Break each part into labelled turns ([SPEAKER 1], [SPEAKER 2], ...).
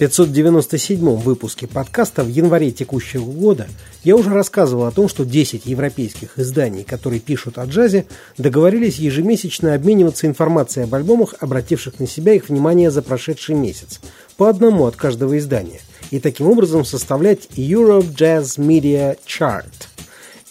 [SPEAKER 1] 597 выпуске подкаста в январе текущего года я уже рассказывал о том, что 10 европейских изданий, которые пишут о джазе, договорились ежемесячно обмениваться информацией об альбомах, обративших на себя их внимание за прошедший месяц, по одному от каждого издания, и таким образом составлять Europe Jazz Media Chart –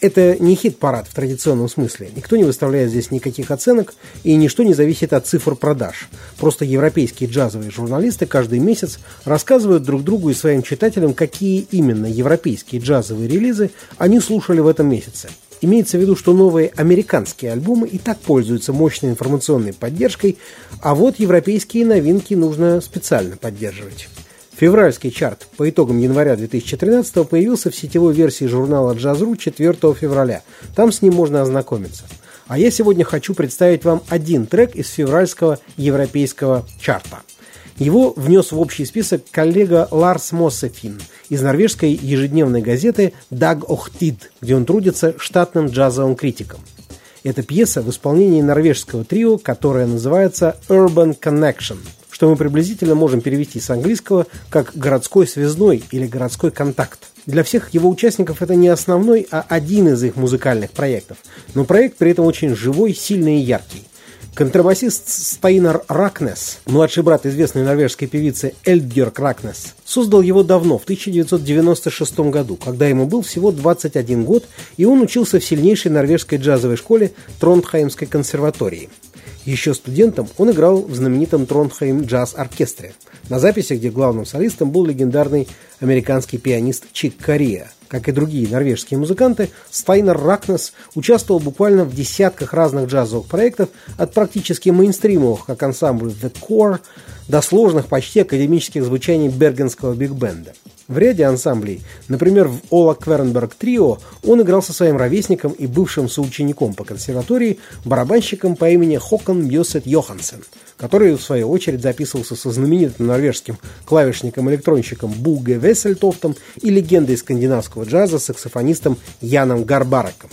[SPEAKER 1] это не хит-парад в традиционном смысле. Никто не выставляет здесь никаких оценок, и ничто не зависит от цифр продаж. Просто европейские джазовые журналисты каждый месяц рассказывают друг другу и своим читателям, какие именно европейские джазовые релизы они слушали в этом месяце. Имеется в виду, что новые американские альбомы и так пользуются мощной информационной поддержкой, а вот европейские новинки нужно специально поддерживать. Февральский чарт по итогам января 2013 появился в сетевой версии журнала Jazzru 4 февраля. Там с ним можно ознакомиться. А я сегодня хочу представить вам один трек из февральского европейского чарта. Его внес в общий список коллега Ларс Моссефин из норвежской ежедневной газеты «Даг Охтид», где он трудится штатным джазовым критиком. Это пьеса в исполнении норвежского трио, которое называется «Urban Connection», что мы приблизительно можем перевести с английского как «городской связной» или «городской контакт». Для всех его участников это не основной, а один из их музыкальных проектов. Но проект при этом очень живой, сильный и яркий. Контрабасист Стайнер Ракнес, младший брат известной норвежской певицы Эльдгерк Ракнес, создал его давно, в 1996 году, когда ему был всего 21 год, и он учился в сильнейшей норвежской джазовой школе Трондхаймской консерватории. Еще студентом он играл в знаменитом Тронхейм джаз-оркестре, на записи, где главным солистом был легендарный американский пианист Чик Корея. Как и другие норвежские музыканты, Стайнер Ракнес участвовал буквально в десятках разных джазовых проектов, от практически мейнстримовых, как ансамбль The Core, до сложных, почти академических звучаний бергенского биг-бенда. В ряде ансамблей, например, в Ола Кверенберг Трио, он играл со своим ровесником и бывшим соучеником по консерватории, барабанщиком по имени Хокон Йосет Йохансен, который, в свою очередь, записывался со знаменитым норвежским клавишником-электронщиком Буге Вессельтофтом и легендой скандинавского джаза саксофонистом Яном Гарбараком.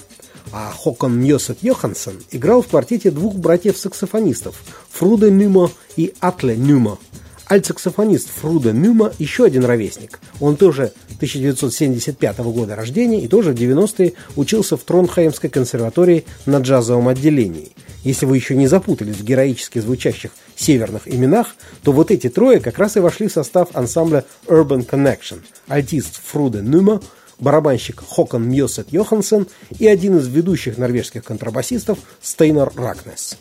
[SPEAKER 1] А Хокон Мьосет Йохансен играл в квартете двух братьев-саксофонистов Фруде Нюмо и Атле Нюмо – Альтсаксофонист Фруда Нюма еще один ровесник. Он тоже 1975 года рождения и тоже в 90-е учился в Тронхаймской консерватории на джазовом отделении. Если вы еще не запутались в героически звучащих северных именах, то вот эти трое как раз и вошли в состав ансамбля Urban Connection. Альтист Фруде Нюма, барабанщик Хокон Мьосет Йохансен и один из ведущих норвежских контрабасистов Стейнер Ракнес.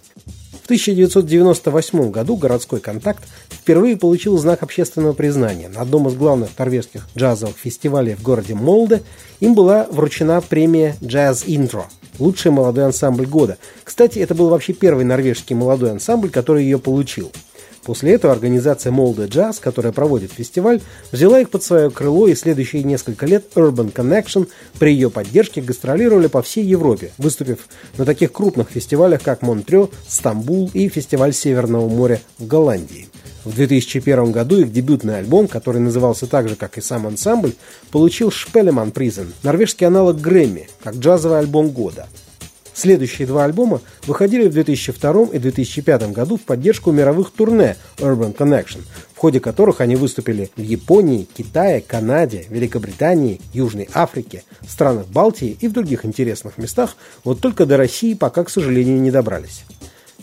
[SPEAKER 1] В 1998 году городской контакт впервые получил знак общественного признания. На одном из главных норвежских джазовых фестивалей в городе Молде им была вручена премия «Jazz Intro» – лучший молодой ансамбль года. Кстати, это был вообще первый норвежский молодой ансамбль, который ее получил – После этого организация Molde Jazz, которая проводит фестиваль, взяла их под свое крыло и следующие несколько лет Urban Connection при ее поддержке гастролировали по всей Европе, выступив на таких крупных фестивалях, как Монтрё, Стамбул и фестиваль Северного моря в Голландии. В 2001 году их дебютный альбом, который назывался так же, как и сам ансамбль, получил Шпелеман Призен, норвежский аналог Грэмми, как джазовый альбом года – Следующие два альбома выходили в 2002 и 2005 году в поддержку мировых турне Urban Connection, в ходе которых они выступили в Японии, Китае, Канаде, Великобритании, Южной Африке, странах Балтии и в других интересных местах, вот только до России пока, к сожалению, не добрались.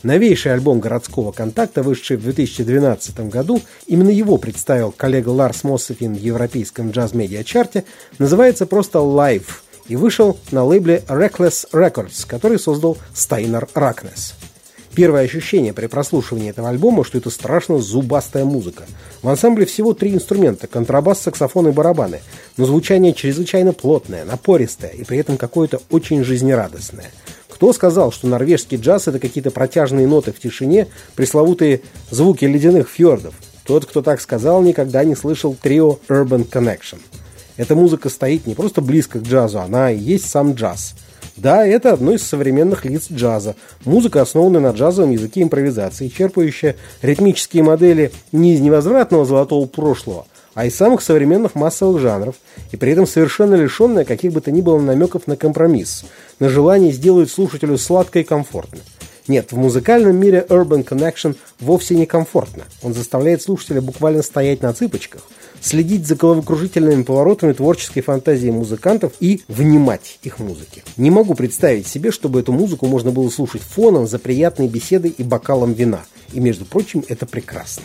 [SPEAKER 1] Новейший альбом городского контакта, вышедший в 2012 году, именно его представил коллега Ларс Моссефин в европейском джаз-медиа-чарте, называется просто «Live», и вышел на лейбле Reckless Records, который создал Стайнер Ракнес. Первое ощущение при прослушивании этого альбома, что это страшно зубастая музыка. В ансамбле всего три инструмента – контрабас, саксофон и барабаны. Но звучание чрезвычайно плотное, напористое и при этом какое-то очень жизнерадостное. Кто сказал, что норвежский джаз – это какие-то протяжные ноты в тишине, пресловутые звуки ледяных фьордов? Тот, кто так сказал, никогда не слышал трио Urban Connection – эта музыка стоит не просто близко к джазу, она и есть сам джаз. Да, это одно из современных лиц джаза. Музыка, основанная на джазовом языке импровизации, черпающая ритмические модели не из невозвратного золотого прошлого, а из самых современных массовых жанров, и при этом совершенно лишенная каких бы то ни было намеков на компромисс, на желание сделать слушателю сладко и комфортно. Нет, в музыкальном мире Urban Connection вовсе не комфортно. Он заставляет слушателя буквально стоять на цыпочках, следить за головокружительными поворотами творческой фантазии музыкантов и внимать их музыке. Не могу представить себе, чтобы эту музыку можно было слушать фоном за приятной беседой и бокалом вина. И, между прочим, это прекрасно.